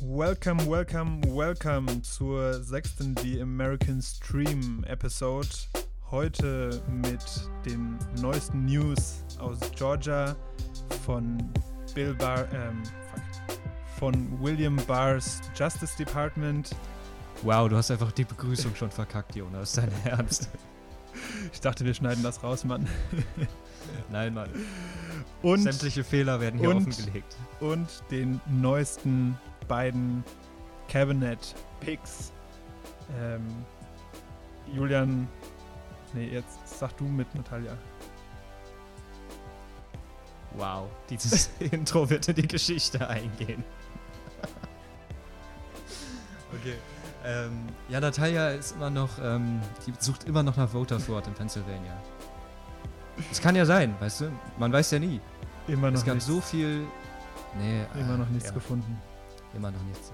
Welcome, welcome, welcome zur sechsten The American Stream Episode. Heute mit den neuesten News aus Georgia von Bill Barr, ähm, fuck, von William Barrs Justice Department. Wow, du hast einfach die Begrüßung schon verkackt, Jonas. Dein Ernst. Ich dachte, wir schneiden das raus, Mann. Nein, Mann. Und, Sämtliche Fehler werden hier und- offengelegt. und den neuesten beiden Cabinet Picks. Ähm, Julian, nee, jetzt sag du mit, Natalia. Wow, dieses Intro wird in die Geschichte eingehen. okay. Ähm, ja, Natalia ist immer noch, ähm, die sucht immer noch nach Voter Fraud in Pennsylvania. Es kann ja sein, weißt du? Man weiß ja nie. Immer noch es gab nichts, so viel. Nee, immer äh, noch nichts ja, gefunden. Immer noch nichts.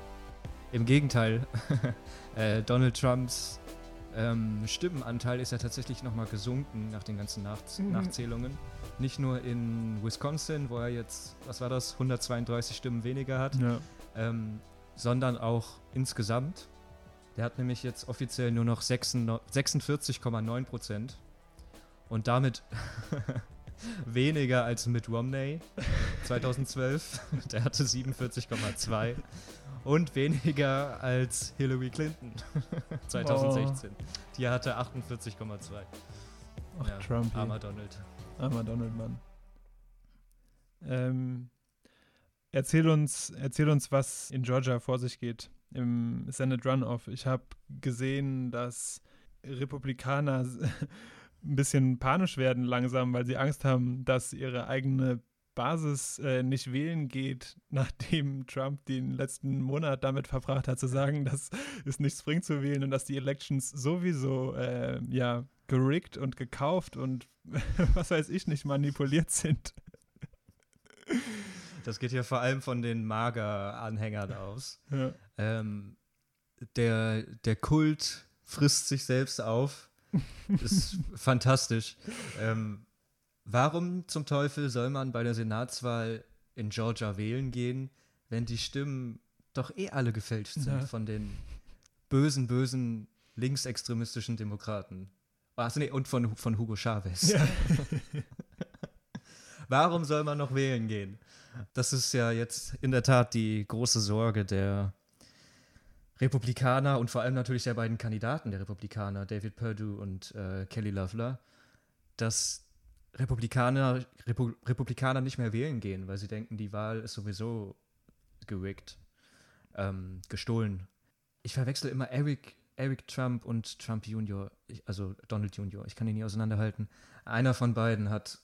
Im Gegenteil, äh, Donald Trumps ähm, Stimmenanteil ist ja tatsächlich nochmal gesunken nach den ganzen Nach Mhm. Nachzählungen. Nicht nur in Wisconsin, wo er jetzt, was war das, 132 Stimmen weniger hat, Ja. ähm, sondern auch insgesamt. Der hat nämlich jetzt offiziell nur noch 46 46,9 Prozent und damit weniger als Mitt Romney 2012. Der hatte 47,2 und weniger als Hillary Clinton 2016. Die hatte 48,2. Ach, Ja, Trump. Armer Donald. Armer Donald Mann. Ähm, erzähl, uns, erzähl uns, was in Georgia vor sich geht im Senate Runoff. Ich habe gesehen, dass Republikaner ein bisschen panisch werden langsam, weil sie Angst haben, dass ihre eigene Basis äh, nicht wählen geht, nachdem Trump den letzten Monat damit verbracht hat, zu sagen, dass es nichts bringt zu wählen und dass die Elections sowieso äh, ja gerickt und gekauft und was weiß ich nicht manipuliert sind. Das geht ja vor allem von den Mager-Anhängern aus. Ja. Ähm, der, der Kult frisst sich selbst auf. Ist fantastisch. Ähm, warum zum Teufel soll man bei der Senatswahl in Georgia wählen gehen, wenn die Stimmen doch eh alle gefälscht sind Ja. von den bösen, bösen linksextremistischen Demokraten? Achso, nee, und von, von Hugo Chavez. Ja. Warum soll man noch wählen gehen? Das ist ja jetzt in der Tat die große Sorge der Republikaner und vor allem natürlich der beiden Kandidaten der Republikaner, David Perdue und äh, Kelly Loeffler, dass Republikaner, Repu Republikaner nicht mehr wählen gehen, weil sie denken, die Wahl ist sowieso gerickt, ähm, gestohlen. Ich verwechsel immer Eric, Eric Trump und Trump Jr., ich, also Donald Jr., ich kann ihn nie auseinanderhalten. Einer von beiden hat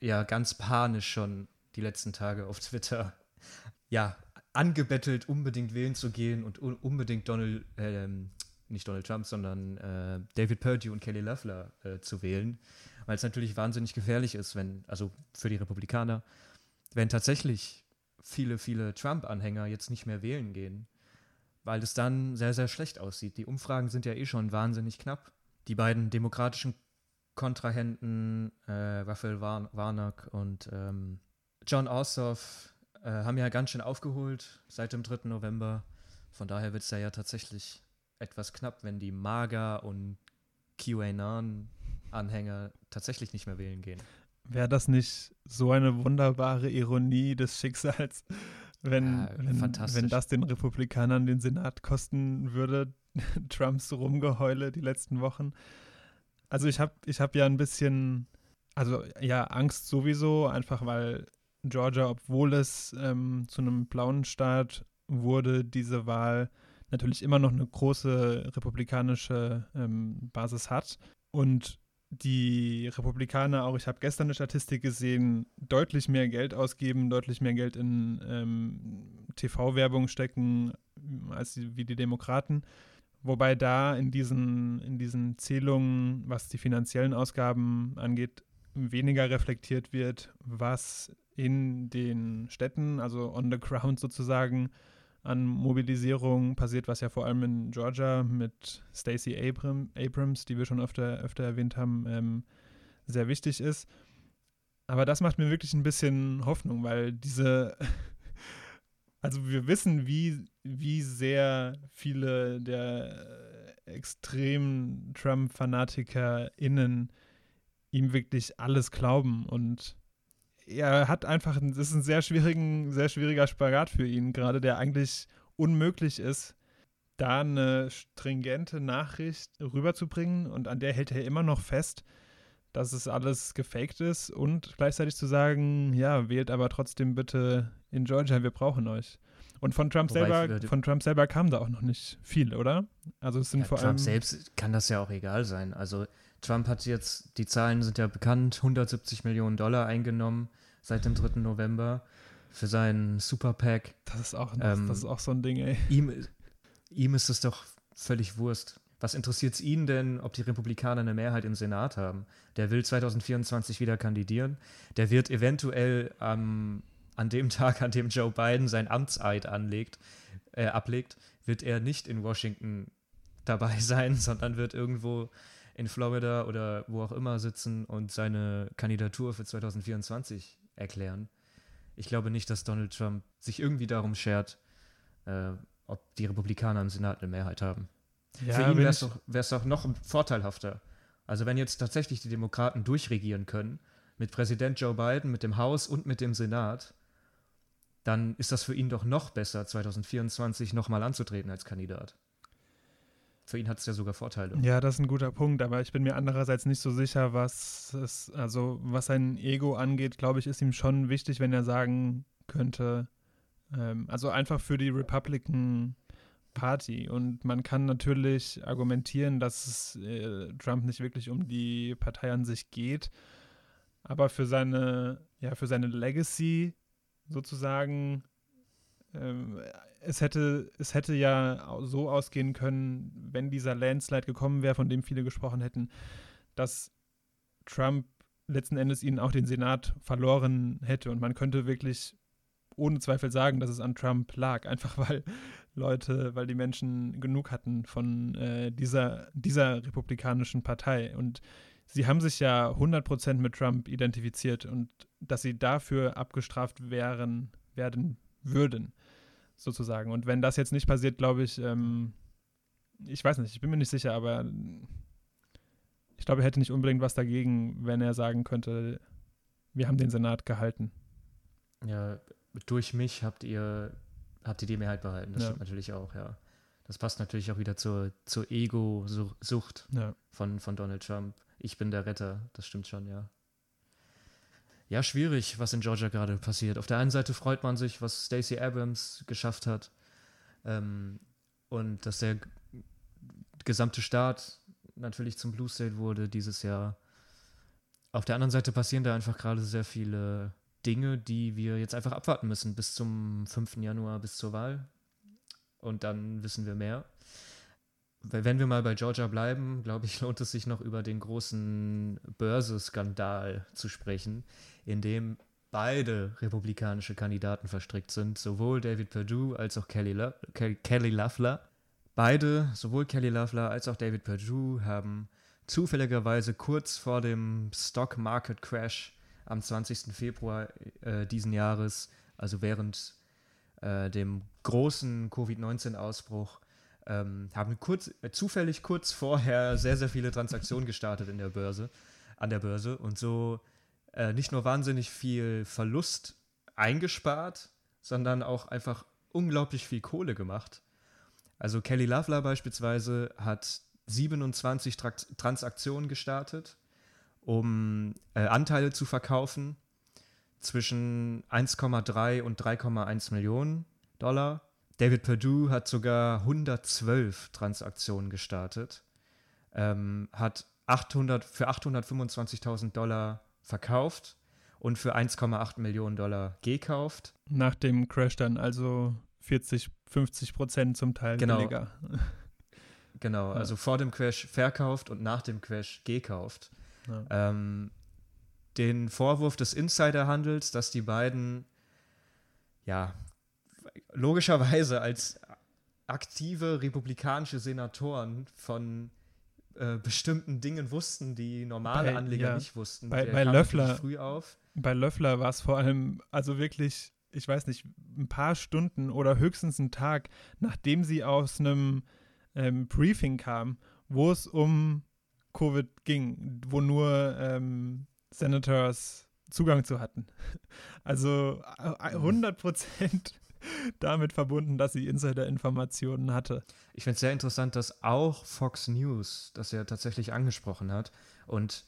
ja ganz panisch schon die letzten Tage auf Twitter ja angebettelt, unbedingt wählen zu gehen und un unbedingt Donald, ähm, nicht Donald Trump, sondern äh, David Perdue und Kelly Loeffler äh, zu wählen, weil es natürlich wahnsinnig gefährlich ist, wenn, also für die Republikaner, wenn tatsächlich viele, viele Trump-Anhänger jetzt nicht mehr wählen gehen, weil es dann sehr, sehr schlecht aussieht. Die Umfragen sind ja eh schon wahnsinnig knapp. Die beiden demokratischen Kontrahenten, äh, Raphael Warn Warnock und ähm, John Ossoff, äh, haben ja ganz schön aufgeholt seit dem 3. November. Von daher wird es ja, ja tatsächlich etwas knapp, wenn die MAGA und QAnon-Anhänger tatsächlich nicht mehr wählen gehen. Wäre das nicht so eine wunderbare Ironie des Schicksals, wenn, Ja, wenn, wenn das den Republikanern den Senat kosten würde, Trumps Rumgeheule die letzten Wochen? Also ich habe ich hab ja ein bisschen, also ja, Angst sowieso, einfach weil Georgia, obwohl es ähm, zu einem blauen Staat wurde, diese Wahl natürlich immer noch eine große republikanische ähm, Basis hat. Und die Republikaner auch, ich habe gestern eine Statistik gesehen, deutlich mehr Geld ausgeben, deutlich mehr Geld in ähm, TV-Werbung stecken als die, wie die Demokraten. Wobei da in diesen, in diesen Zählungen, was die finanziellen Ausgaben angeht, weniger reflektiert wird, was in den Städten, also on the ground sozusagen, an Mobilisierung passiert, was ja vor allem in Georgia mit Stacey Abram, Abrams, die wir schon öfter, öfter erwähnt haben, ähm, sehr wichtig ist. Aber das macht mir wirklich ein bisschen Hoffnung, weil diese also wir wissen, wie, wie sehr viele der extremen Trump-FanatikerInnen ihm wirklich alles glauben und er hat einfach, es ist ein sehr, schwierigen, sehr schwieriger Spagat für ihn gerade, der eigentlich unmöglich ist, da eine stringente Nachricht rüberzubringen und an der hält er immer noch fest, dass es alles gefaked ist und gleichzeitig zu sagen, ja, wählt aber trotzdem bitte in Georgia, wir brauchen euch. Und von Trump selber, von Trump selber kam da auch noch nicht viel, oder? Also es sind ja, vor Trump allem. selbst kann das ja auch egal sein. Also Trump hat jetzt, die Zahlen sind ja bekannt, 170 Millionen Dollar eingenommen seit dem 3. November für seinen Super PAC. Das ist auch, das, Ähm, das ist auch so ein Ding, ey. Ihm, ihm ist es doch völlig Wurst. Was interessiert es ihn denn, ob die Republikaner eine Mehrheit im Senat haben? Der will 2024 wieder kandidieren. Der wird eventuell ähm, an dem Tag, an dem Joe Biden sein Amtseid anlegt, äh, ablegt, wird er nicht in Washington dabei sein, sondern wird irgendwo in Florida oder wo auch immer sitzen und seine Kandidatur für 2024 erklären. Ich glaube nicht, dass Donald Trump sich irgendwie darum schert, äh, ob die Republikaner im Senat eine Mehrheit haben. Ja, Für ihn wäre es doch, wär's doch noch vorteilhafter. Also wenn jetzt tatsächlich die Demokraten durchregieren können, mit Präsident Joe Biden, mit dem Haus und mit dem Senat, dann ist das für ihn doch noch besser, 2024 nochmal anzutreten als Kandidat. Für ihn hat es ja sogar Vorteile. Ja, das ist ein guter Punkt, aber ich bin mir andererseits nicht so sicher, was es, also was sein Ego angeht, glaube ich, ist ihm schon wichtig, wenn er sagen könnte, ähm, also einfach für die Republican Party. Und man kann natürlich argumentieren, dass es äh, Trump nicht wirklich um die Partei an sich geht, aber für seine, ja, für seine Legacy sozusagen ähm, es hätte, es hätte ja so ausgehen können, wenn dieser Landslide gekommen wäre, von dem viele gesprochen hätten, dass Trump letzten Endes ihnen auch den Senat verloren hätte. Und man könnte wirklich ohne Zweifel sagen, dass es an Trump lag, einfach weil Leute, weil die Menschen genug hatten von äh, dieser, dieser republikanischen Partei. Und sie haben sich ja 100% mit Trump identifiziert und dass sie dafür abgestraft wären, werden würden sozusagen. Und wenn das jetzt nicht passiert, glaube ich, ähm, ich weiß nicht, ich bin mir nicht sicher, aber ich glaube, er hätte nicht unbedingt was dagegen, wenn er sagen könnte, wir haben den Senat gehalten. Ja, durch mich habt ihr, habt ihr die Mehrheit behalten. Das Ja. stimmt natürlich auch, ja. Das passt natürlich auch wieder zur, zur Ego-Sucht Ja. von, von Donald Trump. Ich bin der Retter, das stimmt schon, ja. Ja, schwierig, was in Georgia gerade passiert. Auf der einen Seite freut man sich, was Stacey Abrams geschafft hat ähm, und dass der gesamte Staat natürlich zum Blue State wurde dieses Jahr. Auf der anderen Seite passieren da einfach gerade sehr viele Dinge, die wir jetzt einfach abwarten müssen bis zum 5. Januar, bis zur Wahl. Und dann wissen wir mehr. Wenn wir mal bei Georgia bleiben, glaube ich, lohnt es sich noch über den großen Börseskandal zu sprechen, in dem beide republikanische Kandidaten verstrickt sind, sowohl David Perdue als auch Kelly Loeffler. Beide, sowohl Kelly Loeffler als auch David Perdue, haben zufälligerweise kurz vor dem Stock Market Crash am 20. Februar äh, diesen Jahres, also während äh, dem großen Covid-19-Ausbruch, ähm, haben kurz, äh, zufällig kurz vorher sehr, sehr viele Transaktionen gestartet in der Börse, an der Börse und so äh, nicht nur wahnsinnig viel Verlust eingespart, sondern auch einfach unglaublich viel Kohle gemacht. Also Kelly Loeffler beispielsweise hat 27 Trakt Transaktionen gestartet, um äh, Anteile zu verkaufen zwischen 1,3 und 3,1 Millionen Dollar. David Perdue hat sogar 112 Transaktionen gestartet, ähm, hat 800, für 825.000 Dollar verkauft und für 1,8 Millionen Dollar gekauft. Nach dem Crash dann also 40, 50 Prozent zum Teil Genau. billiger. Genau, Ja. also vor dem Crash verkauft und nach dem Crash gekauft. Ja. Ähm, den Vorwurf des Insiderhandels, dass die beiden ja logischerweise als aktive republikanische Senatoren von äh, bestimmten Dingen wussten, die normale Bei- Anleger ja, nicht wussten. bei- bei natürlich früh auf. Bei Löffler war es vor allem, also wirklich, ich weiß nicht, ein paar Stunden oder höchstens einen Tag, nachdem sie aus einem ähm, Briefing kam, wo es um Covid ging, wo nur ähm, Senators Zugang zu hatten. Also 100 äh, Prozent damit verbunden, dass sie Insider-Informationen hatte. Ich finde es sehr interessant, dass auch Fox News das ja tatsächlich angesprochen hat und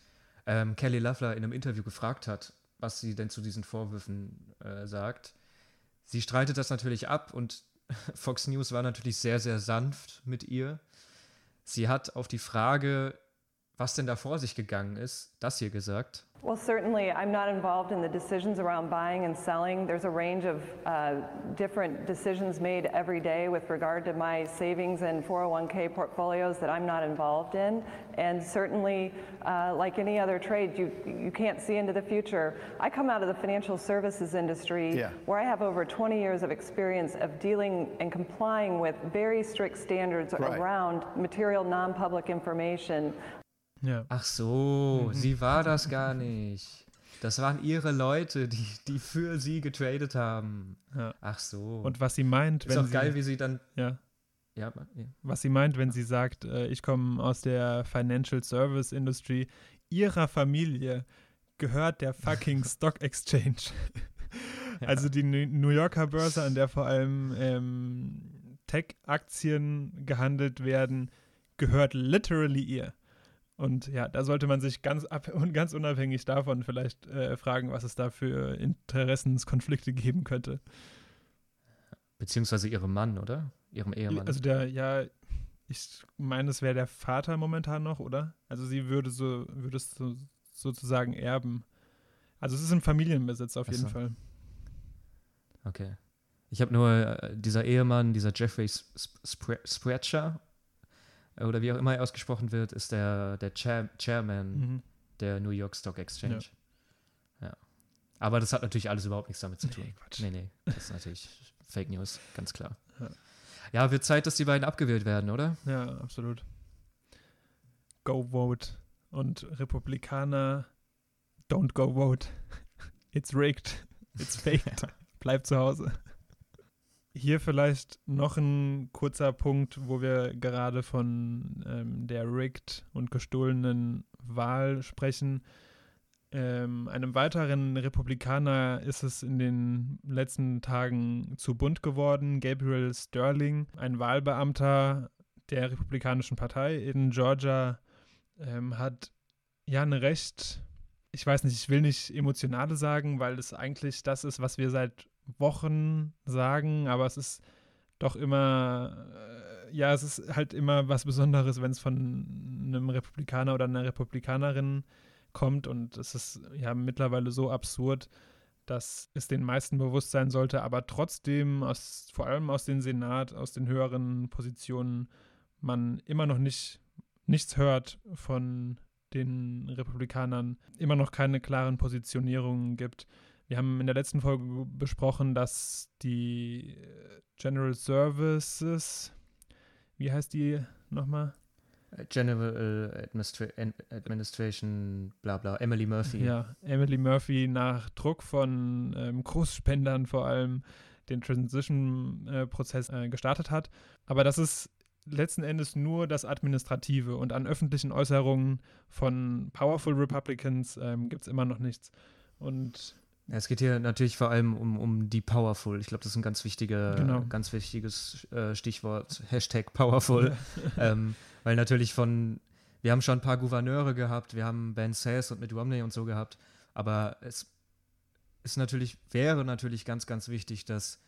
ähm, Kelly Loeffler in einem Interview gefragt hat, was sie denn zu diesen Vorwürfen äh, sagt. Sie streitet das natürlich ab und Fox News war natürlich sehr, sehr sanft mit ihr. Sie hat auf die Frage, was denn da vor sich gegangen ist, das hier gesagt. Well, certainly, I'm not involved in the decisions around buying and selling. There's a range of uh, different decisions made every day with regard to my savings and 401k portfolios that I'm not involved in. And certainly, uh, like any other trade, you, you can't see into the future. I come out of the financial services industry yeah. where I have over 20 years of experience of dealing and complying with very strict standards right. around material non public information. Ja. Ach so, mhm. sie war das gar nicht. Das waren ihre Leute, die, die für sie getradet haben. Ja. Ach so. Und was sie meint, wenn. Ist auch geil, wie sie dann. Ja. Ja, ja. Was sie meint, wenn sie sagt, äh, ich komme aus der Financial Service Industry, ihrer Familie gehört der fucking Stock Exchange. Also die New Yorker Börse, an der vor allem ähm, Tech-Aktien gehandelt werden, gehört literally ihr. Und ja, da sollte man sich ganz, ab und ganz unabhängig davon vielleicht äh, fragen, was es da für Interessenskonflikte geben könnte. Beziehungsweise ihrem Mann, oder? Ihrem Ehemann. Also der, ja, ich meine, es wäre der Vater momentan noch, oder? Also sie würde so, würde es so, sozusagen erben. Also es ist ein Familienbesitz auf jeden Fall. Okay. Ich habe nur äh, dieser Ehemann, dieser Jeffrey Spratcher, oder wie auch immer er ausgesprochen wird, ist der, der Chair, Chairman mhm. der New York Stock Exchange. Ja. ja. Aber das hat natürlich alles überhaupt nichts damit zu tun. Nee, Quatsch. nee, nee. Das ist natürlich Fake News, ganz klar. Ja. ja, wird Zeit, dass die beiden abgewählt werden, oder? Ja, absolut. Go vote. Und Republikaner, don't go vote. It's rigged. It's faked. Bleib zu Hause. Hier vielleicht noch ein kurzer Punkt, wo wir gerade von ähm, der rigged und gestohlenen Wahl sprechen. Ähm, einem weiteren Republikaner ist es in den letzten Tagen zu bunt geworden. Gabriel Sterling, ein Wahlbeamter der Republikanischen Partei in Georgia, ähm, hat ja eine recht, ich weiß nicht, ich will nicht emotionale sagen, weil es eigentlich das ist, was wir seit Wochen sagen, aber es ist doch immer, äh, ja, es ist halt immer was Besonderes, wenn es von einem Republikaner oder einer Republikanerin kommt und es ist ja mittlerweile so absurd, dass es den meisten bewusst sein sollte, aber trotzdem aus, vor allem aus dem Senat, aus den höheren Positionen, man immer noch nicht nichts hört von den Republikanern, immer noch keine klaren Positionierungen gibt. Wir haben in der letzten Folge besprochen, dass die äh, General Services, wie heißt die nochmal? General Administra Administration, bla bla, Emily Murphy. Ja, Emily Murphy nach Druck von ähm, Großspendern vor allem den Transition-Prozess äh, äh, gestartet hat. Aber das ist letzten Endes nur das Administrative und an öffentlichen Äußerungen von Powerful Republicans ähm, gibt es immer noch nichts. Und es geht hier natürlich vor allem um, um die Powerful. Ich glaube, das ist ein ganz, wichtiger, genau. ganz wichtiges äh, Stichwort, Hashtag Powerful. ähm, weil natürlich von, wir haben schon ein paar Gouverneure gehabt, wir haben Ben Sass und Mitt Romney und so gehabt, aber es ist natürlich, wäre natürlich ganz, ganz wichtig, dass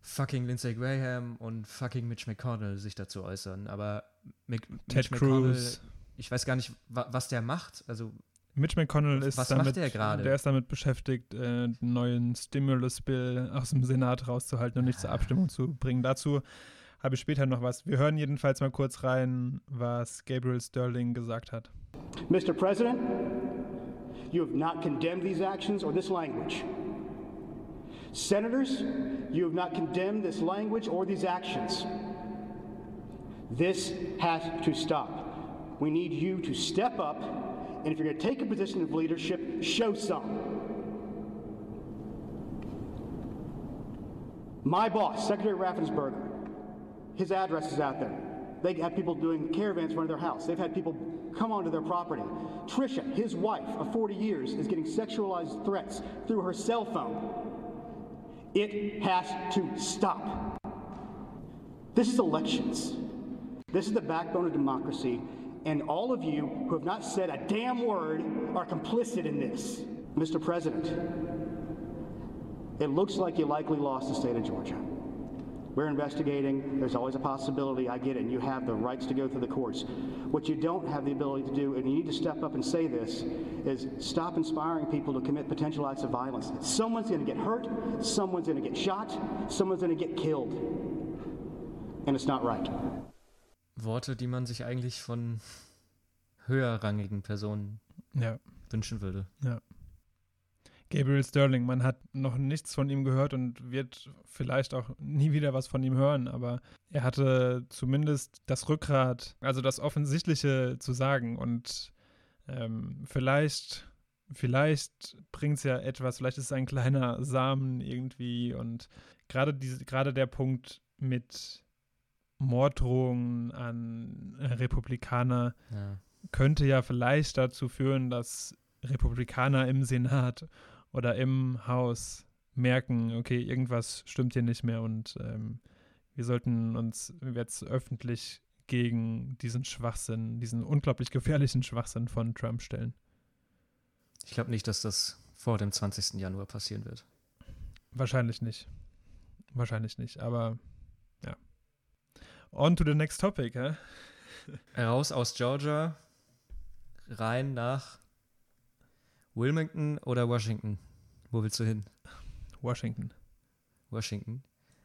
fucking Lindsey Graham und fucking Mitch McConnell sich dazu äußern. Aber Mick, Ted Mitch McConnell, ich weiß gar nicht, wa was der macht. Also Mitch McConnell ist Was damit, macht der gerade? Der ist damit beschäftigt, äh, einen neuen Stimulus-Bill aus dem Senat rauszuhalten und nicht zur Abstimmung zu bringen. Dazu habe ich später noch was. Wir hören jedenfalls mal kurz rein, was Gabriel Sterling gesagt hat. Mr. President, you have not condemned these actions or this language. Senators, you have not condemned this language or these actions. This has to stop. We need you to step up And if you're going to take a position of leadership, show some. My boss, Secretary Raffensperger, his address is out there. They have people doing caravans in front of their house. They've had people come onto their property. Trisha, his wife of 40 years, is getting sexualized threats through her cell phone. It has to stop. This is elections. This is the backbone of democracy, and all of you who have not said a damn word are complicit in this. Mr. President, it looks like you likely lost the state of Georgia. We're investigating. There's always a possibility. I get it. And you have the rights to go through the courts. What you don't have the ability to do, and you need to step up and say this, is stop inspiring people to commit potential acts of violence. Someone's going to get hurt. Someone's going to get shot. Someone's going to get killed. And it's not right. Worte, die man sich eigentlich von höherrangigen Personen Ja. wünschen würde. Gabriel Sterling, man hat noch nichts von ihm gehört und wird vielleicht auch nie wieder was von ihm hören, aber er hatte zumindest das Rückgrat, also das Offensichtliche zu sagen und ähm, vielleicht, vielleicht bringt es ja etwas, vielleicht ist es ein kleiner Samen irgendwie und gerade diese, gerade der Punkt mit Morddrohungen an Republikaner Ja. könnte ja vielleicht dazu führen, dass Republikaner im Senat oder im Haus merken, okay, irgendwas stimmt hier nicht mehr und ähm, wir sollten uns jetzt öffentlich gegen diesen Schwachsinn, diesen unglaublich gefährlichen Schwachsinn von Trump stellen. Ich glaube nicht, dass das vor dem 20. Januar passieren wird. Wahrscheinlich nicht. Wahrscheinlich nicht, aber. On to the next topic, hä? Raus aus Georgia, rein nach Wilmington oder Washington? Wo willst du hin? Washington. Washington.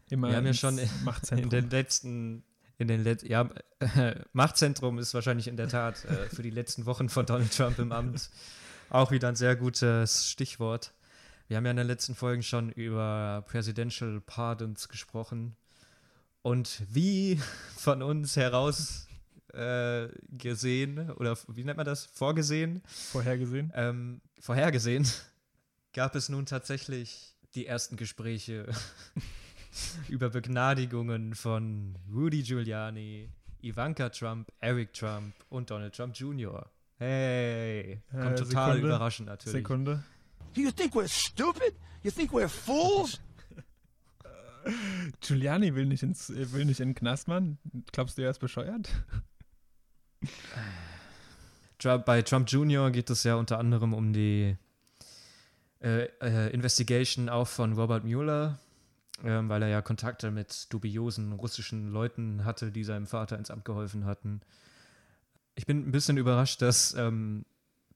Immer Wir haben ja schon in- den letzten, in den Let ja, äh, Machtzentrum ist wahrscheinlich in der Tat äh, für die letzten Wochen von Donald Trump im Amt auch wieder ein sehr gutes Stichwort. Wir haben ja in den letzten Folgen schon über Presidential Pardons gesprochen und wie von uns heraus äh, gesehen oder wie nennt man das? Vorgesehen, vorhergesehen. ähm, vorhergesehen, gab es nun tatsächlich die ersten Gespräche über Begnadigungen von Rudy Giuliani, Ivanka Trump, Eric Trump und Donald Trump Jr. Hey, kommt Äh, total Sekunde, überraschend natürlich. Sekunde. You think we're stupid? You think we're fools? Giuliani will nicht, ins, äh, will nicht in den Knast, Mann. Glaubst du, er ist bescheuert? Bei Trump Jr. geht es ja unter anderem um die äh, äh, Investigation auch von Robert Mueller, ähm, weil er ja Kontakte mit dubiosen russischen Leuten hatte, die seinem Vater ins Amt geholfen hatten. Ich bin ein bisschen überrascht, dass ähm,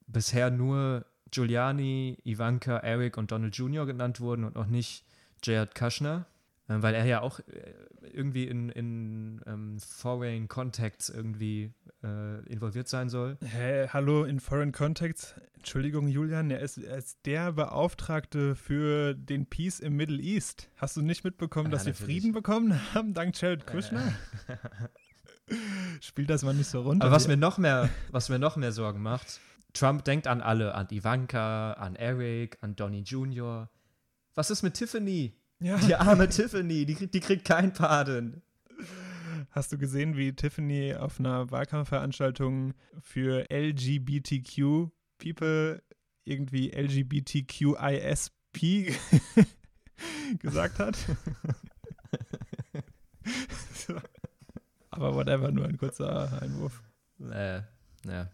bisher nur Giuliani, Ivanka, Eric und Donald Jr. genannt wurden und noch nicht Jared Kushner, weil er ja auch äh, irgendwie in, in ähm, Foreign Contacts irgendwie äh, involviert sein soll. Hä, hallo, in Foreign Contacts. Entschuldigung, Julian, er ist, er ist der Beauftragte für den Peace im Middle East. Hast du nicht mitbekommen, Ja, dass wir natürlich. Frieden bekommen haben, dank Jared Kushner? Spielt das mal nicht so runter. Aber was mir noch mehr, was mir noch mehr Sorgen macht, Trump denkt an alle, an Ivanka, an Eric, an Donny Jr. Was ist mit Tiffany? Ja. Die arme Tiffany, die, kriegt- die kriegt kein Paden. Hast du gesehen, wie Tiffany auf einer Wahlkampfveranstaltung für LGBTQ People irgendwie LGBTQISP gesagt hat? So. Aber whatever, nur ein kurzer Einwurf. Äh, ja.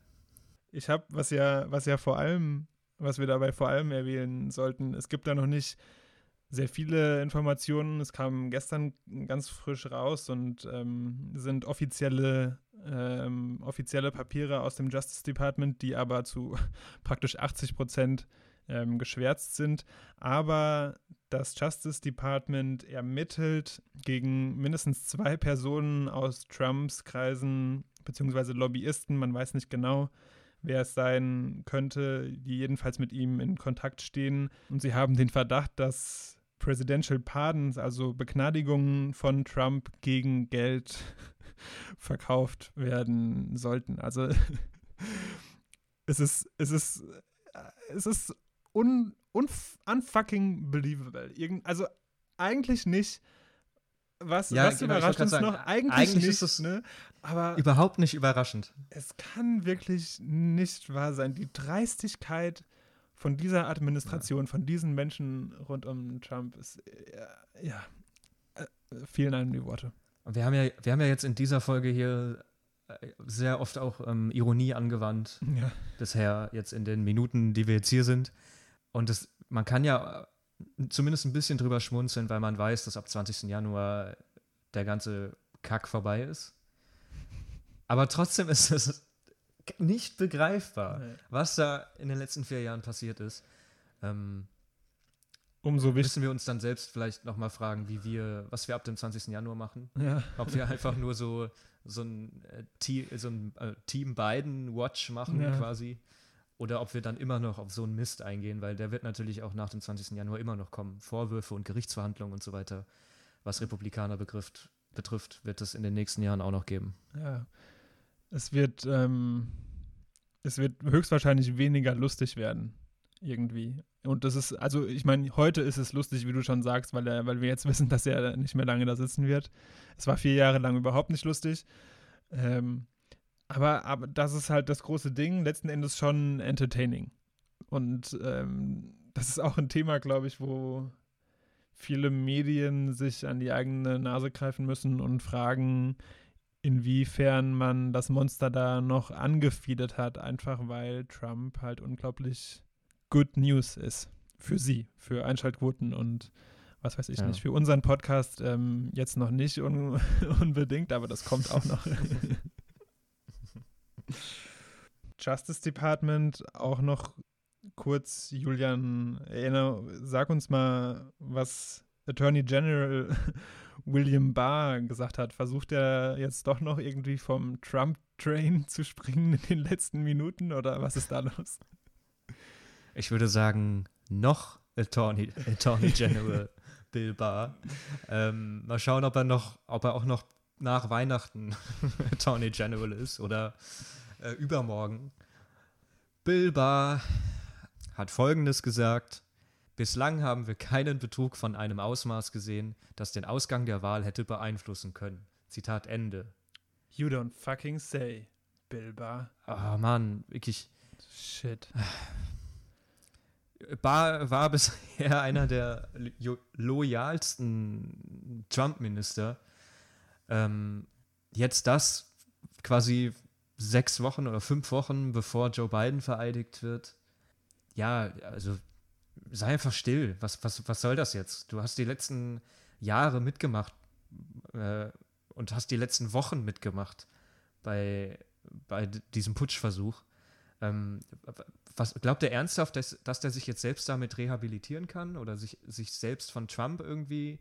Ich habe, was ja, was ja vor allem, was wir dabei vor allem erwähnen sollten, es gibt da noch nicht sehr viele Informationen. Es kam gestern ganz frisch raus und ähm, sind offizielle, ähm, offizielle Papiere aus dem Justice Department, die aber zu praktisch 80 Prozent ähm, geschwärzt sind. Aber das Justice Department ermittelt gegen mindestens zwei Personen aus Trumps Kreisen beziehungsweise Lobbyisten, man weiß nicht genau, wer es sein könnte, die jedenfalls mit ihm in Kontakt stehen. Und sie haben den Verdacht, dass Presidential Pardons, also Begnadigungen von Trump gegen Geld verkauft werden sollten. Also es ist, es ist, es ist un, un, unfucking believable. Irgend, also eigentlich nicht, was, Ja, was genau, überrascht uns gerade noch? sagen, Eigentlich, eigentlich nicht, ist es ne? Aber Überhaupt nicht überraschend. es kann wirklich nicht wahr sein. Die Dreistigkeit von dieser Administration, von diesen Menschen rund um Trump ist, äh, ja, äh, fehlen einem die Worte. Wir haben ja, wir haben ja jetzt in dieser Folge hier äh, sehr oft auch ähm, Ironie angewandt. Ja. bisher jetzt in den Minuten, die wir jetzt hier sind. Und das, man kann ja zumindest ein bisschen drüber schmunzeln, weil man weiß, dass ab 20. Januar der ganze Kack vorbei ist. Aber trotzdem ist es nicht begreifbar, Nee. was da in den letzten vier Jahren passiert ist. Ähm, Umso wichtiger. müssen wir uns dann selbst vielleicht nochmal fragen, wie wir, was wir ab dem 20. Januar machen. Ja. Ob wir einfach nur so, so ein, äh, so ein äh, Team Biden-Watch machen Ja. quasi. Oder ob wir dann immer noch auf so einen Mist eingehen, weil der wird natürlich auch nach dem 20. Januar immer noch kommen. Vorwürfe und Gerichtsverhandlungen und so weiter. Was Republikaner betrifft, betrifft wird es in den nächsten Jahren auch noch geben. Ja. Es wird, ähm, es wird höchstwahrscheinlich weniger lustig werden. Irgendwie. Und das ist, also ich meine, heute ist es lustig, wie du schon sagst, weil, er, weil wir jetzt wissen, dass er nicht mehr lange da sitzen wird. Es war vier Jahre lang überhaupt nicht lustig. Ähm, aber, aber das ist halt das große Ding, letzten Endes schon entertaining. Und ähm, das ist auch ein Thema, glaube ich, wo viele Medien sich an die eigene Nase greifen müssen und fragen, inwiefern man das Monster da noch angefiedert hat, einfach weil Trump halt unglaublich good news ist. Für sie, für Einschaltquoten und was weiß ich Ja. nicht. Für unseren Podcast ähm, jetzt noch nicht un unbedingt, aber das kommt auch noch. Justice Department auch noch kurz, Julian, erinner, sag uns mal, was Attorney General William Barr gesagt hat. Versucht er jetzt doch noch irgendwie vom Trump-Train zu springen in den letzten Minuten oder was ist da los? Ich würde sagen, noch Attorney, Attorney General Bill Barr. Ähm, mal schauen, ob er noch, ob er auch noch nach Weihnachten Attorney General ist oder äh, übermorgen. Bill Barr hat Folgendes gesagt. Bislang haben wir keinen Betrug von einem Ausmaß gesehen, das den Ausgang der Wahl hätte beeinflussen können. Zitat Ende. You don't fucking say, Bill Barr. Ah, Mann, wirklich. Shit. Barr war bisher einer der lo loyalsten Trump-Minister. Ähm, jetzt das quasi sechs Wochen oder fünf Wochen bevor Joe Biden vereidigt wird. Ja, also sei einfach still. Was, was, was soll das jetzt? Du hast die letzten Jahre mitgemacht äh, und hast die letzten Wochen mitgemacht bei, bei diesem Putschversuch. Ähm, was glaubt er ernsthaft, dass, dass der sich jetzt selbst damit rehabilitieren kann oder sich, sich selbst von Trump irgendwie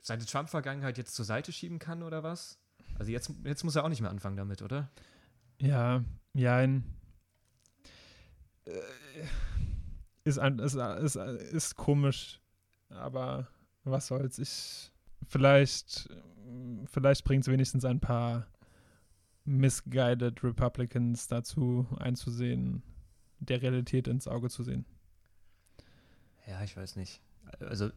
seine Trump-Vergangenheit jetzt zur Seite schieben kann oder was? Also jetzt, jetzt muss er auch nicht mehr anfangen damit, oder? Ja, ja, ein. Äh, Ist, ist, ist, ist komisch, aber was soll's. Ich. Vielleicht. Vielleicht bringt es wenigstens ein paar misguided Republicans dazu einzusehen, der Realität ins Auge zu sehen. Ja, ich weiß nicht. Also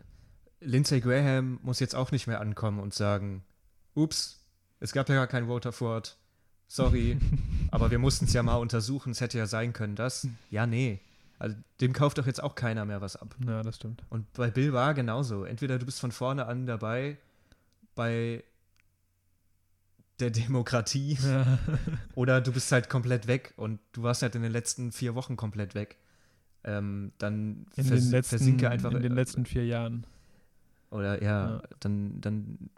Lindsey Graham muss jetzt auch nicht mehr ankommen und sagen, ups, es gab ja gar kein Voter Fraud. Sorry, aber wir mussten es ja mal untersuchen. Es hätte ja sein können, das. Ja, nee. Also dem kauft doch jetzt auch keiner mehr was ab. Ja, das stimmt. Und bei Bill war genauso. Entweder du bist von vorne an dabei bei der Demokratie Ja. oder du bist halt komplett weg und du warst halt in den letzten vier Wochen komplett weg. Ähm, dann In, vers den letzten, versinke einfach in den letzten vier Jahren. oder ja, Ja. dann dann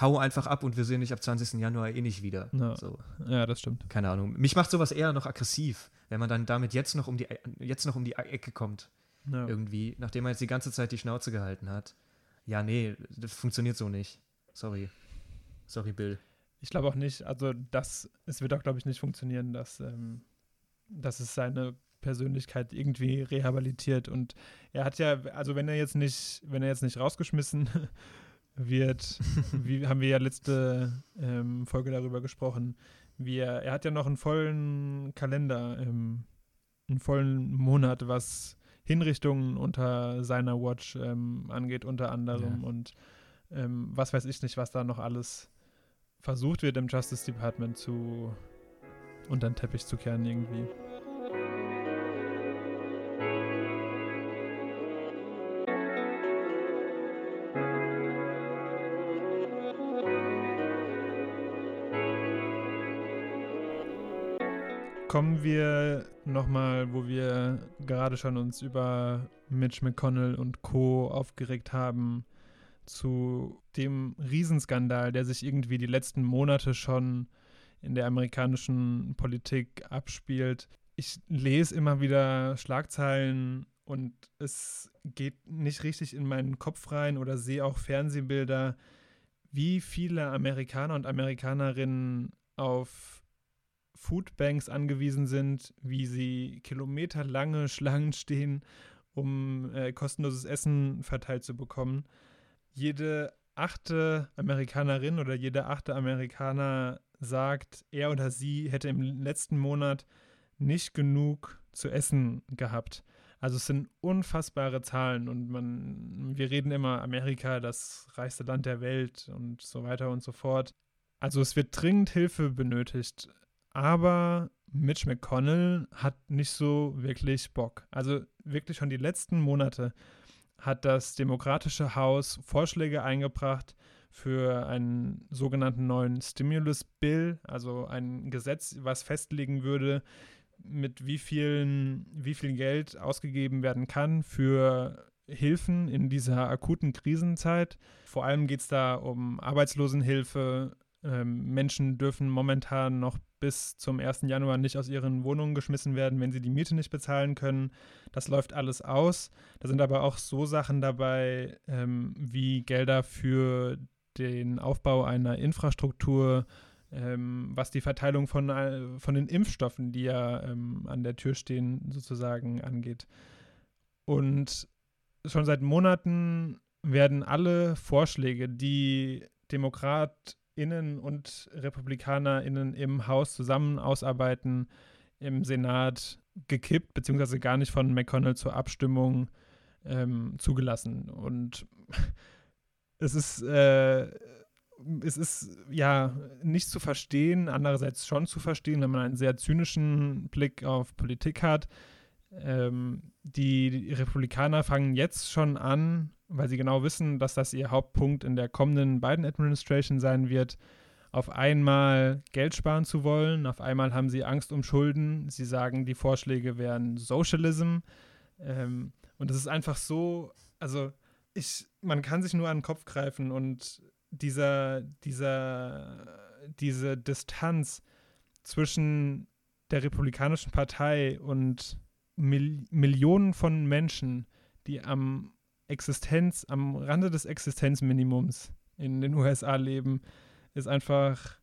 hau einfach ab und wir sehen dich ab 20. Januar eh nicht wieder. Ja. So, Ja, das stimmt. keine Ahnung. Mich macht sowas eher noch aggressiv, wenn man dann damit jetzt noch um die jetzt noch um die Ecke kommt Ja. irgendwie, nachdem er jetzt die ganze Zeit die Schnauze gehalten hat. Ja, nee, das funktioniert so nicht. Sorry. Sorry, Bill. Ich glaube auch nicht, also das, es wird auch, glaube ich, nicht funktionieren, dass, ähm, dass es seine Persönlichkeit irgendwie rehabilitiert. Und er hat ja, also wenn er jetzt nicht, wenn er jetzt nicht rausgeschmissen wird, wie haben wir ja letzte ähm, Folge darüber gesprochen, wie er, er hat ja noch einen vollen Kalender, ähm, einen vollen Monat, was Hinrichtungen unter seiner Watch ähm, angeht, unter anderem. Ja. Und ähm, was weiß ich nicht, was da noch alles versucht wird im Justice Department zu unter den Teppich zu kehren irgendwie. Kommen wir nochmal, wo wir gerade schon uns über Mitch McConnell und Co. aufgeregt haben, zu dem Riesenskandal, der sich irgendwie die letzten Monate schon in der amerikanischen Politik abspielt. Ich lese immer wieder Schlagzeilen und es geht nicht richtig in meinen Kopf rein oder sehe auch Fernsehbilder, wie viele Amerikaner und Amerikanerinnen auf Foodbanks angewiesen sind, wie sie kilometerlange Schlangen stehen, um äh, kostenloses Essen verteilt zu bekommen. Jede achte Amerikanerin oder jeder achte Amerikaner sagt, er oder sie hätte im letzten Monat nicht genug zu essen gehabt. Also es sind unfassbare Zahlen und man, wir reden immer Amerika, das reichste Land der Welt und so weiter und so fort. Also es wird dringend Hilfe benötigt aber Mitch McConnell hat nicht so wirklich Bock. Also wirklich schon die letzten Monate hat das Demokratische Haus Vorschläge eingebracht für einen sogenannten neuen Stimulus Bill, also ein Gesetz, was festlegen würde, mit wie, vielen, wie viel Geld ausgegeben werden kann für Hilfen in dieser akuten Krisenzeit. Vor allem geht es da um Arbeitslosenhilfe, ähm, Menschen dürfen momentan noch bis zum 1. Januar nicht aus ihren Wohnungen geschmissen werden, wenn sie die Miete nicht bezahlen können. Das läuft alles aus. Da sind aber auch so Sachen dabei ähm, wie Gelder für den Aufbau einer Infrastruktur, ähm, was die Verteilung von, äh, von den Impfstoffen, die ja ähm, an der Tür stehen, sozusagen angeht. Und schon seit Monaten werden alle Vorschläge, die Demokrat Innen und RepublikanerInnen im Haus zusammen ausarbeiten, im Senat gekippt, beziehungsweise gar nicht von McConnell zur Abstimmung ähm, zugelassen. Und es ist, äh, es ist ja nicht zu verstehen, andererseits schon zu verstehen, wenn man einen sehr zynischen Blick auf Politik hat. Ähm, die Republikaner fangen jetzt schon an, weil sie genau wissen, dass das ihr Hauptpunkt in der kommenden Biden-Administration sein wird, auf einmal Geld sparen zu wollen. Auf einmal haben sie Angst um Schulden. Sie sagen, die Vorschläge wären Socialism. Ähm, und es ist einfach so, also ich, man kann sich nur an den Kopf greifen und dieser, dieser, diese Distanz zwischen der Republikanischen Partei und Mil Millionen von Menschen, die am Existenz, am Rande des Existenzminimums in den USA leben, ist einfach,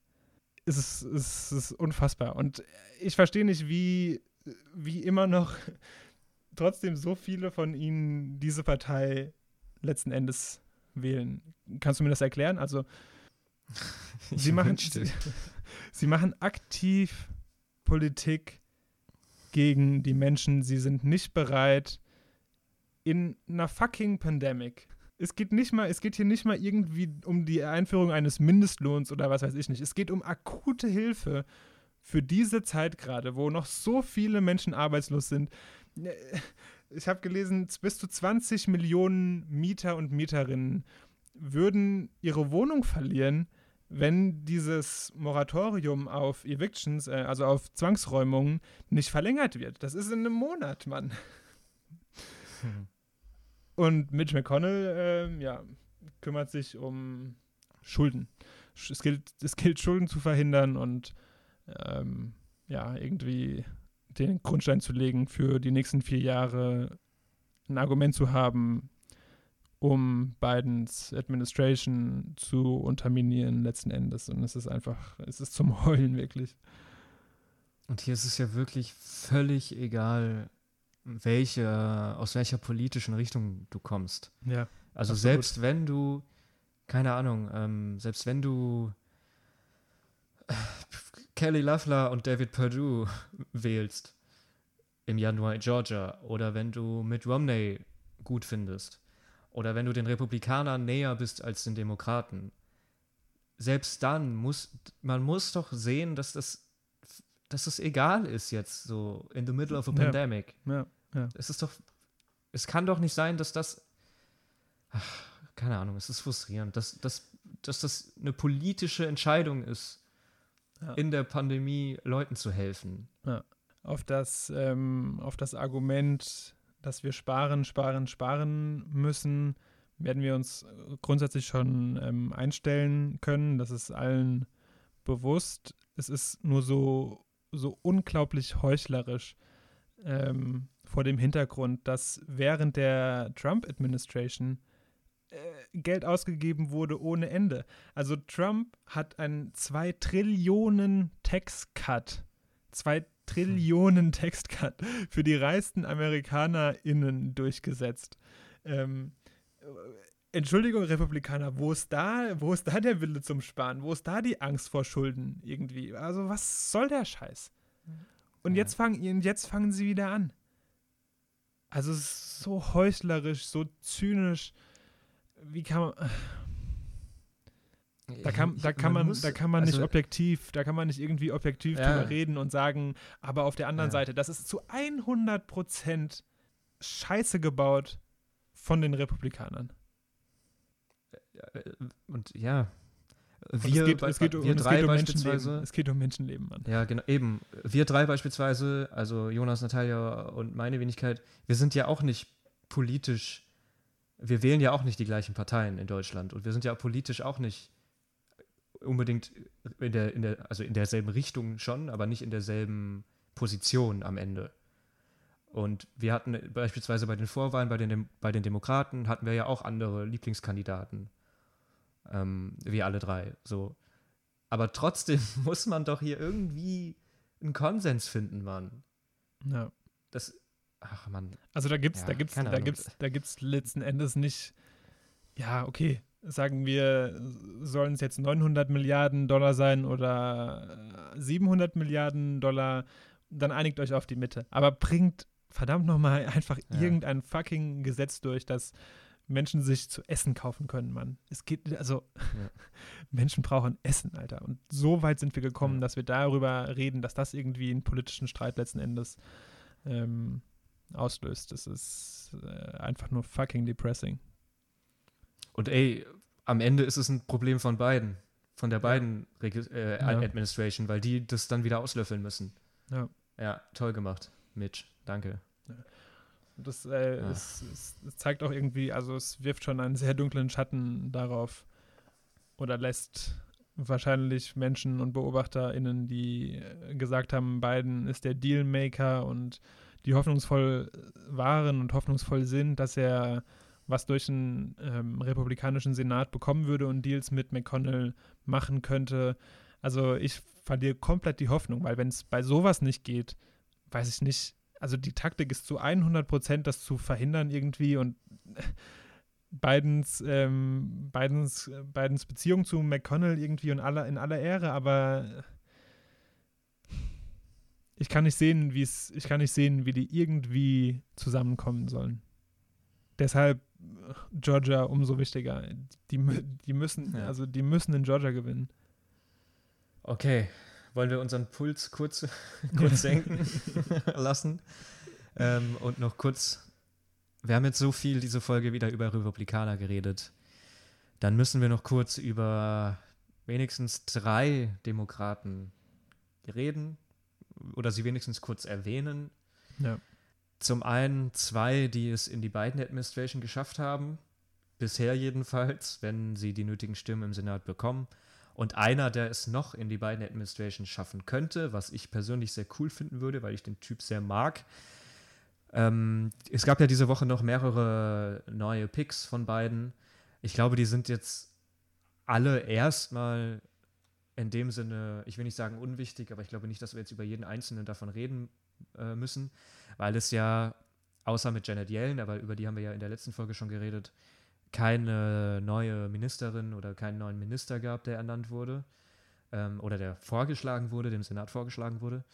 ist es ist, ist unfassbar. Und ich verstehe nicht, wie, wie immer noch trotzdem so viele von ihnen diese Partei letzten Endes wählen. Kannst du mir das erklären? Also, sie machen, sie, sie machen aktiv Politik gegen die Menschen. Sie sind nicht bereit, in einer fucking Pandemic. Es geht nicht mal, es geht hier nicht mal irgendwie um die Einführung eines Mindestlohns oder was weiß ich nicht. Es geht um akute Hilfe für diese Zeit gerade, wo noch so viele Menschen arbeitslos sind. Ich habe gelesen, bis zu 20 Millionen Mieter und Mieterinnen würden ihre Wohnung verlieren, wenn dieses Moratorium auf Evictions, äh, also auf Zwangsräumungen, nicht verlängert wird. Das ist in einem Monat, Mann. Hm. Und Mitch McConnell, äh, ja, kümmert sich um Schulden. Es gilt, es gilt Schulden zu verhindern und ähm, ja, irgendwie den Grundstein zu legen für die nächsten vier Jahre ein Argument zu haben, um Bidens Administration zu unterminieren letzten Endes. Und es ist einfach, es ist zum Heulen wirklich. Und hier ist es ja wirklich völlig egal, welche, aus welcher politischen Richtung du kommst. Ja. Also absolut. selbst wenn du, keine Ahnung, ähm, selbst wenn du äh, Kelly Loeffler und David Perdue wählst im Januar in Georgia oder wenn du Mitt Romney gut findest oder wenn du den Republikanern näher bist als den Demokraten, selbst dann muss man muss doch sehen, dass das, dass es egal ist jetzt so in the middle of a Ja. pandemic. Ja, ja. Es ist doch, es kann doch nicht sein, dass das, ach, keine Ahnung, es ist frustrierend, dass, dass, dass das eine politische Entscheidung ist, Ja. in der Pandemie Leuten zu helfen. Auf das, ähm, auf das Argument, dass wir sparen, sparen, sparen müssen, werden wir uns grundsätzlich schon ähm, einstellen können. Das ist allen bewusst. Es ist nur so, so unglaublich heuchlerisch ähm, vor dem Hintergrund, dass während der Trump-Administration äh, Geld ausgegeben wurde ohne Ende. Also Trump hat einen 2 Trillionen Tax-Cut, 2 Trillionen Tax-Cut für die reichsten AmerikanerInnen durchgesetzt. Ähm, äh, Entschuldigung, Republikaner, wo ist da, wo ist da der Wille zum Sparen? Wo ist da die Angst vor Schulden irgendwie? Also, was soll der Scheiß? Und Ja. jetzt fangen, jetzt fangen sie wieder an. Also, es ist so heuchlerisch, so zynisch. Wie kann man. Da kann, da kann man, da kann man nicht objektiv, da kann man nicht irgendwie objektiv Ja. drüber reden und sagen, aber auf der anderen Ja. Seite, das ist zu 100% Scheiße gebaut von den Republikanern. Und ja, Und wir, es geht, bei- es geht, um- wir und es drei geht um beispielsweise. Menschenleben. Es geht um Menschenleben, Mann. Ja, genau, eben. Wir drei beispielsweise, also Jonas, Natalia und meine Wenigkeit, wir sind ja auch nicht politisch, wir wählen ja auch nicht die gleichen Parteien in Deutschland und wir sind ja politisch auch nicht unbedingt in der, in der, also in derselben Richtung schon, aber nicht in derselben Position am Ende. Und wir hatten beispielsweise bei den Vorwahlen, bei den, Dem- bei den Demokraten, hatten wir ja auch andere Lieblingskandidaten. Ähm, wir alle drei. So. Aber trotzdem muss man doch hier irgendwie einen Konsens finden, Mann. Ja. Das. Ach, Mann. Also da gibt's, Ja, da gibt's, da Ahnung. gibt's, da gibt's letzten Endes nicht, ja, okay, sagen wir, sollen es jetzt 900 Milliarden Dollar sein oder äh, 700 Milliarden Dollar, dann einigt euch auf die Mitte. Aber bringt verdammt nochmal einfach Ja. irgendein fucking Gesetz durch, dass Menschen sich zu essen kaufen können, Mann. Es geht, also, Ja. Menschen brauchen Essen, Alter. Und so weit sind wir gekommen, Ja. dass wir darüber reden, dass das irgendwie einen politischen Streit letzten Endes ähm, auslöst. Das ist äh, einfach nur fucking depressing. Und ey, am Ende ist es ein Problem von beiden. Von der beiden Regi- äh. Administration, weil die das dann wieder auslöffeln müssen. Ja. Ja, toll gemacht, Mitch. Danke. Das, äh, Ja. es, es, es zeigt auch irgendwie, also es wirft schon einen sehr dunklen Schatten darauf oder lässt wahrscheinlich Menschen und BeobachterInnen, die äh, gesagt haben, Biden ist der Dealmaker und die hoffnungsvoll waren und hoffnungsvoll sind, dass er was durch den ähm, republikanischen Senat bekommen würde und Deals mit McConnell machen könnte. Also ich verliere komplett die Hoffnung, weil wenn es bei sowas nicht geht, weiß ich nicht, also die Taktik ist zu 100 Prozent, das zu verhindern irgendwie und Bidens, ähm, Bidens, Bidens Beziehung zu McConnell irgendwie in aller, in aller Ehre, aber ich kann nicht sehen, wie es, ich kann nicht sehen, wie die irgendwie zusammenkommen sollen. Deshalb Georgia umso wichtiger. Die, die müssen, Ja. also die müssen in Georgia gewinnen. Okay, wollen wir unseren Puls kurz, kurz senken lassen? Ähm, und noch kurz, wir haben jetzt so viel diese Folge wieder über Republikaner geredet. Dann müssen wir noch kurz über wenigstens drei Demokraten reden oder sie wenigstens kurz erwähnen. Ja. Zum einen zwei, die es in die beiden Administration geschafft haben, bisher jedenfalls, wenn sie die nötigen Stimmen im Senat bekommen. Und einer, der es noch in die beiden Administration schaffen könnte, was ich persönlich sehr cool finden würde, weil ich den Typ sehr mag. Ähm, es gab ja diese Woche noch mehrere neue Picks von beiden. Ich glaube, die sind jetzt alle erstmal in dem Sinne, ich will nicht sagen unwichtig, aber ich glaube nicht, dass wir jetzt über jeden einzelnen davon reden äh, müssen, weil es ja, außer mit Janet Yellen, aber über die haben wir ja in der letzten Folge schon geredet, keine neue Ministerin oder keinen neuen Minister gab, der ernannt wurde ähm, oder der vorgeschlagen wurde, dem Senat vorgeschlagen wurde.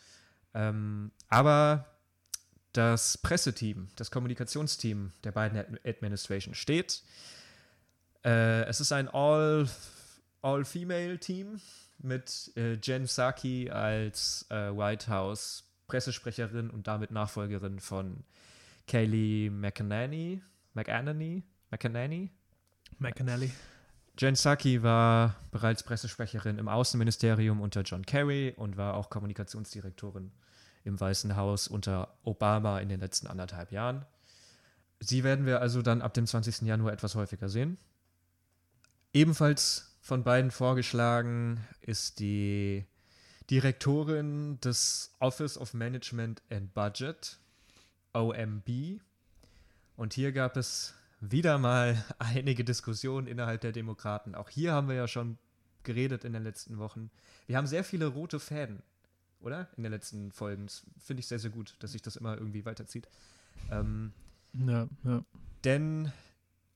Ähm, aber das Presseteam, das Kommunikationsteam der beiden Ad Administration steht. Äh, es ist ein All- All-Female-Team mit äh, Jen Psaki als äh, White House Pressesprecherin und damit Nachfolgerin von Kaylee McEnany. McEnany? McEnany? McAnally. Jen Psaki war bereits Pressesprecherin im Außenministerium unter John Kerry und war auch Kommunikationsdirektorin im Weißen Haus unter Obama in den letzten anderthalb Jahren. Sie werden wir also dann ab dem 20. Januar etwas häufiger sehen. Ebenfalls von beiden vorgeschlagen ist die Direktorin des Office of Management and Budget, OMB. Und hier gab es wieder mal einige Diskussionen innerhalb der Demokraten. Auch hier haben wir ja schon geredet in den letzten Wochen. Wir haben sehr viele rote Fäden, oder? In den letzten Folgen. Das finde ich sehr, sehr gut, dass sich das immer irgendwie weiterzieht. Ähm, Ja, ja. denn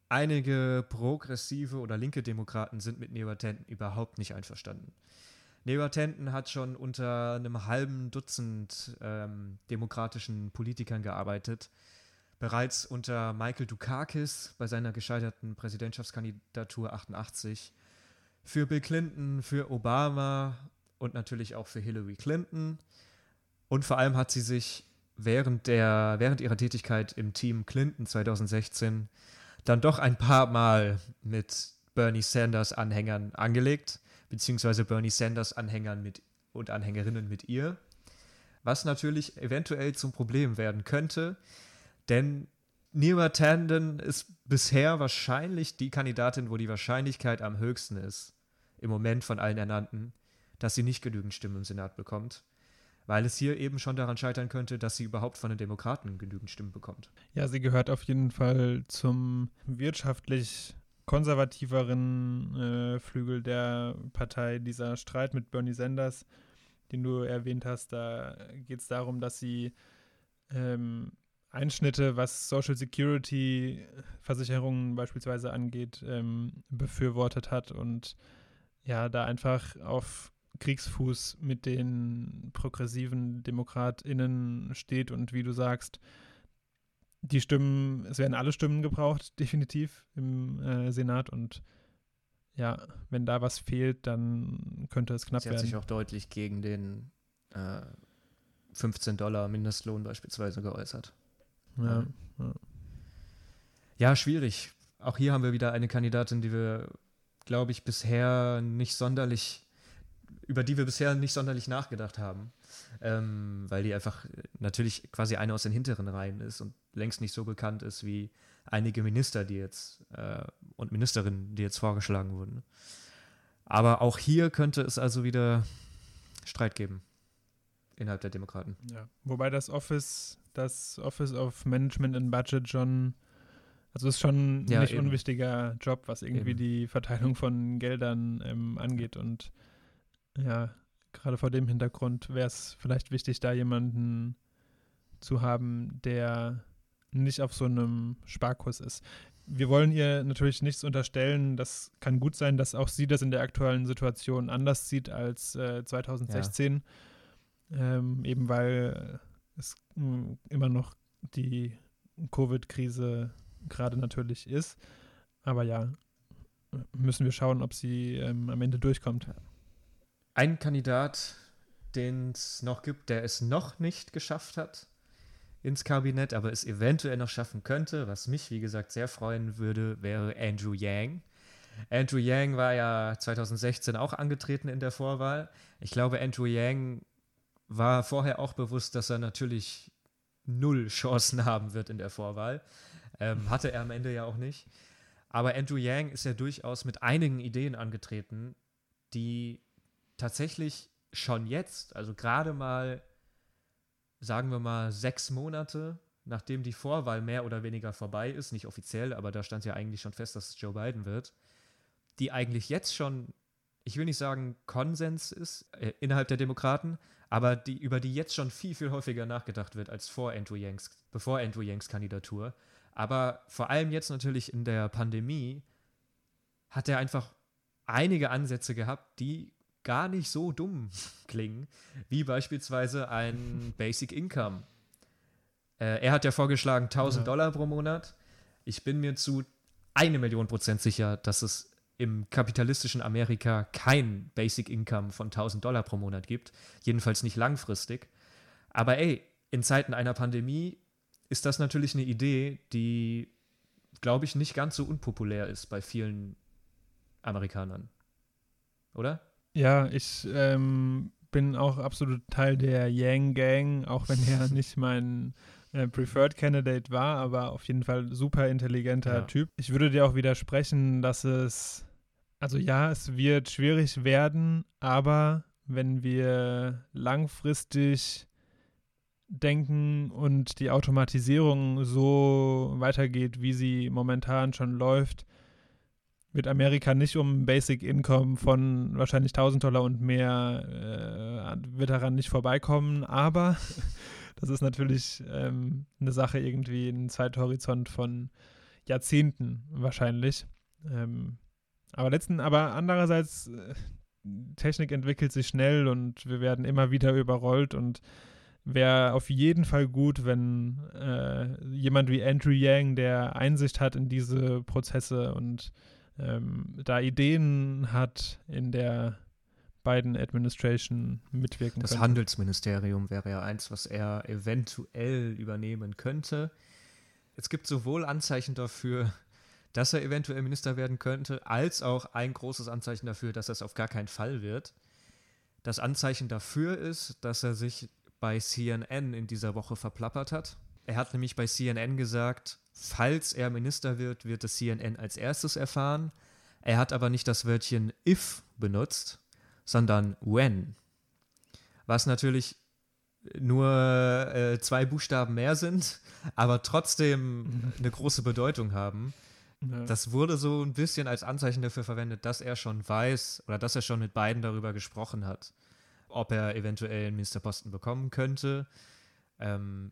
einige progressive oder linke Demokraten sind mit Neoatenten überhaupt nicht einverstanden. Neoatenten hat schon unter einem halben Dutzend ähm, demokratischen Politikern gearbeitet. Bereits unter Michael Dukakis bei seiner gescheiterten Präsidentschaftskandidatur 88. Für Bill Clinton, für Obama und natürlich auch für Hillary Clinton. Und vor allem hat sie sich während, der, während ihrer Tätigkeit im Team Clinton 2016 dann doch ein paar Mal mit Bernie Sanders Anhängern angelegt, beziehungsweise Bernie Sanders Anhängern mit und Anhängerinnen mit ihr, was natürlich eventuell zum Problem werden könnte, denn Neera Tanden ist bisher wahrscheinlich die Kandidatin, wo die Wahrscheinlichkeit am höchsten ist, im Moment von allen Ernannten, dass sie nicht genügend Stimmen im Senat bekommt, weil es hier eben schon daran scheitern könnte, dass sie überhaupt von den Demokraten genügend Stimmen bekommt. Ja, sie gehört auf jeden Fall zum wirtschaftlich konservativeren äh, Flügel der Partei. Dieser Streit mit Bernie Sanders, den du erwähnt hast, da geht es darum, dass sie ähm, Einschnitte, was Social Security Versicherungen beispielsweise angeht, ähm, befürwortet hat und ja, da einfach auf Kriegsfuß mit den progressiven DemokratInnen steht und wie du sagst, die Stimmen, es werden alle Stimmen gebraucht, definitiv im äh, Senat und ja, wenn da was fehlt, dann könnte es knapp Sie hat werden. sich auch deutlich gegen den äh, 15 Dollar Mindestlohn beispielsweise geäußert. Ja, ja. Ja, schwierig. Auch hier haben wir wieder eine Kandidatin, die wir, glaube ich, bisher nicht sonderlich, über die wir bisher nicht sonderlich nachgedacht haben. Ähm, weil die einfach natürlich quasi eine aus den hinteren Reihen ist und längst nicht so bekannt ist wie einige Minister, die jetzt äh, und Ministerinnen, die jetzt vorgeschlagen wurden. Aber auch hier könnte es also wieder Streit geben innerhalb der Demokraten. Ja, wobei das Office, das Office of Management and Budget schon, also ist schon ein Ja, nicht eben. unwichtiger Job, was irgendwie Eben. die Verteilung von Geldern ähm, angeht. Und ja, gerade vor dem Hintergrund wäre es vielleicht wichtig, da jemanden zu haben, der nicht auf so einem Sparkurs ist. Wir wollen ihr natürlich nichts unterstellen. Das kann gut sein, dass auch sie das in der aktuellen Situation anders sieht als äh, 2016. Ähm, eben weil es mh, immer noch die Covid-Krise gerade natürlich ist. Aber ja, müssen wir schauen, ob sie ähm, am Ende durchkommt. Ein Kandidat, den es noch gibt, der es noch nicht geschafft hat ins Kabinett, aber es eventuell noch schaffen könnte, was mich, wie gesagt, sehr freuen würde, wäre Andrew Yang. Andrew Yang war ja 2016 auch angetreten in der Vorwahl. Ich glaube, Andrew Yang war vorher auch bewusst, dass er natürlich null Chancen haben wird in der Vorwahl. Ähm, hatte er am Ende ja auch nicht. Aber Andrew Yang ist ja durchaus mit einigen Ideen angetreten, die tatsächlich schon jetzt, also gerade mal, sagen wir mal, sechs Monate, nachdem die Vorwahl mehr oder weniger vorbei ist, nicht offiziell, aber da stand ja eigentlich schon fest, dass es Joe Biden wird, die eigentlich jetzt schon, ich will nicht sagen Konsens ist äh, innerhalb der Demokraten, aber die, über die jetzt schon viel, viel häufiger nachgedacht wird als vor Andrew Yanks, bevor Andrew Yanks Kandidatur. Aber vor allem jetzt natürlich in der Pandemie hat er einfach einige Ansätze gehabt, die gar nicht so dumm klingen, wie beispielsweise ein Basic Income. Äh, er hat ja vorgeschlagen 1000 Ja. Dollar pro Monat. Ich bin mir zu eine Million Prozent sicher, dass es im kapitalistischen Amerika kein Basic Income von 1000 Dollar pro Monat gibt. Jedenfalls nicht langfristig. Aber ey, in Zeiten einer Pandemie ist das natürlich eine Idee, die, glaube ich, nicht ganz so unpopulär ist bei vielen Amerikanern. Oder? Ja, ich ähm, bin auch absolut Teil der Yang Gang, auch wenn er nicht mein äh, Preferred Candidate war, aber auf jeden Fall super intelligenter Ja. Typ. Ich würde dir auch widersprechen, dass es, also ja, es wird schwierig werden, aber wenn wir langfristig denken und die Automatisierung so weitergeht, wie sie momentan schon läuft, wird Amerika nicht um Basic Income von wahrscheinlich 1000 Dollar und mehr, äh, wird daran nicht vorbeikommen, aber das ist natürlich ähm, eine Sache irgendwie ein Zeithorizont von Jahrzehnten wahrscheinlich. Ähm, aber letzten, aber andererseits, äh, Technik entwickelt sich schnell und wir werden immer wieder überrollt und wäre auf jeden Fall gut, wenn äh, jemand wie Andrew Yang, der Einsicht hat in diese Prozesse und ähm, da Ideen hat, in der Biden Administration mitwirken Das könnte. Handelsministerium wäre ja eins, was er eventuell übernehmen könnte. Es gibt sowohl Anzeichen dafür, dass er eventuell Minister werden könnte, als auch ein großes Anzeichen dafür, dass das auf gar keinen Fall wird. Das Anzeichen dafür ist, dass er sich bei CNN in dieser Woche verplappert hat. Er hat nämlich bei CNN gesagt, falls er Minister wird, wird das CNN als erstes erfahren. Er hat aber nicht das Wörtchen if benutzt, sondern when. Was natürlich nur äh, zwei Buchstaben mehr sind, aber trotzdem eine große Bedeutung haben. Ja. Das wurde so ein bisschen als Anzeichen dafür verwendet, dass er schon weiß oder dass er schon mit beiden darüber gesprochen hat, ob er eventuell einen Ministerposten bekommen könnte. Ähm,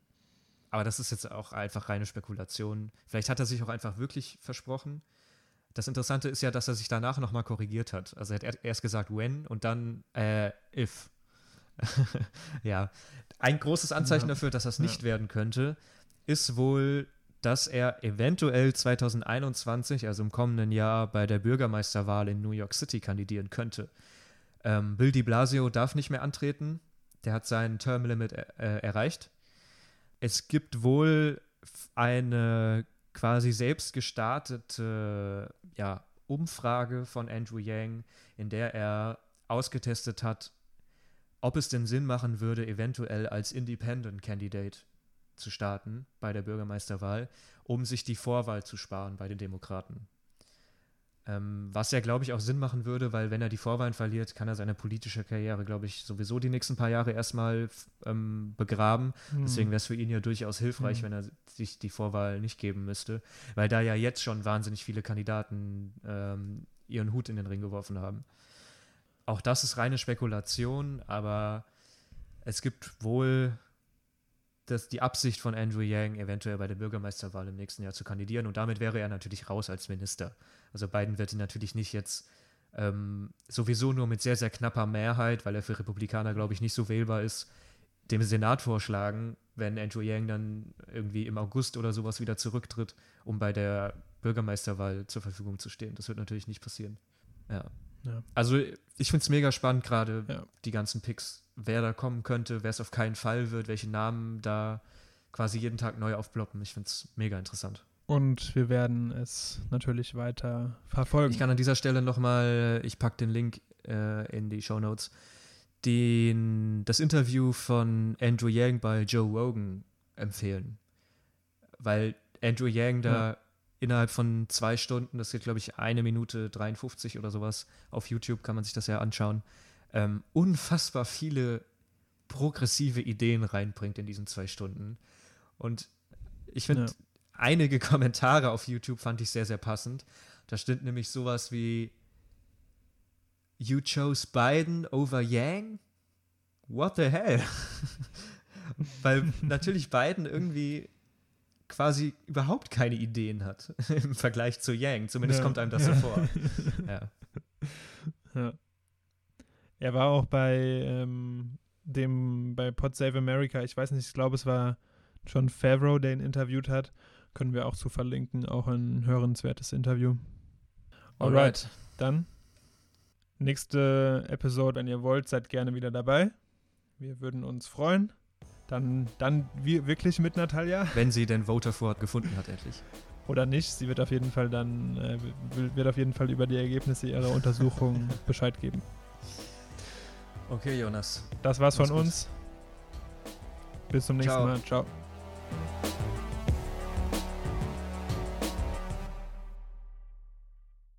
aber das ist jetzt auch einfach reine Spekulation. Vielleicht hat er sich auch einfach wirklich versprochen. Das Interessante ist ja, dass er sich danach nochmal korrigiert hat. Also er hat er- erst gesagt when und dann äh, if. ja. Ein großes Anzeichen Ja. dafür, dass das nicht Ja. werden könnte, ist wohl, dass er eventuell 2021, also im kommenden Jahr, bei der Bürgermeisterwahl in New York City kandidieren könnte. Ähm, Bill de Blasio darf nicht mehr antreten. Der hat sein Termlimit äh, erreicht. Es gibt wohl eine quasi selbst gestartete ja, Umfrage von Andrew Yang, in der er ausgetestet hat, ob es denn Sinn machen würde, eventuell als Independent Candidate zu starten bei der Bürgermeisterwahl, um sich die Vorwahl zu sparen bei den Demokraten. Ähm, was ja, glaube ich, auch Sinn machen würde, weil wenn er die Vorwahlen verliert, kann er seine politische Karriere, glaube ich, sowieso die nächsten paar Jahre erstmal ähm, begraben. Hm. Deswegen wäre es für ihn ja durchaus hilfreich, Mhm. wenn er sich die Vorwahl nicht geben müsste, weil da ja jetzt schon wahnsinnig viele Kandidaten ähm, ihren Hut in den Ring geworfen haben. Auch das ist reine Spekulation, aber es gibt wohl das, die Absicht von Andrew Yang, eventuell bei der Bürgermeisterwahl im nächsten Jahr zu kandidieren und damit wäre er natürlich raus als Minister. Also Biden wird ihn natürlich nicht jetzt ähm, sowieso nur mit sehr, sehr knapper Mehrheit, weil er für Republikaner, glaube ich, nicht so wählbar ist, dem Senat vorschlagen, wenn Andrew Yang dann irgendwie im August oder sowas wieder zurücktritt, um bei der Bürgermeisterwahl zur Verfügung zu stehen. Das wird natürlich nicht passieren. Ja. Ja. Also ich finde es mega spannend, gerade Ja. die ganzen Picks, wer da kommen könnte, wer es auf keinen Fall wird, welche Namen da quasi jeden Tag neu aufploppen. Ich finde es mega interessant. Und wir werden es natürlich weiter verfolgen. Ich kann an dieser Stelle nochmal, ich packe den Link äh, in die Show Notes, den, das Interview von Andrew Yang bei Joe Rogan empfehlen. Weil Andrew Yang da Ja. Innerhalb von zwei Stunden, das geht glaube ich eine Minute 53 oder sowas, auf YouTube kann man sich das ja anschauen, ähm, unfassbar viele progressive Ideen reinbringt in diesen zwei Stunden. Und ich finde, Ja. einige Kommentare auf YouTube fand ich sehr, sehr passend. Da steht nämlich sowas wie You chose Biden over Yang? What the hell? Weil natürlich Biden irgendwie quasi überhaupt keine Ideen hat im Vergleich zu Yang. Zumindest Ja. kommt einem das so Ja. vor. Ja. Ja. Er war auch bei ähm, dem, bei Pod Save America, ich weiß nicht, ich glaube, es war John Favreau, der ihn interviewt hat. Können wir auch zu verlinken. Auch ein hörenswertes Interview. Alright. Alright. Dann nächste Episode, wenn ihr wollt, seid gerne wieder dabei. Wir würden uns freuen. Dann, dann wirklich mit Natalia Wenn sie den Voter Ford gefunden hat, endlich. oder nicht. Sie wird auf jeden Fall dann äh, wird auf jeden Fall über die Ergebnisse ihrer Untersuchung Bescheid geben. Okay, Jonas. Das war's Mach's von gut. uns. Bis zum nächsten Ciao. Mal. Ciao.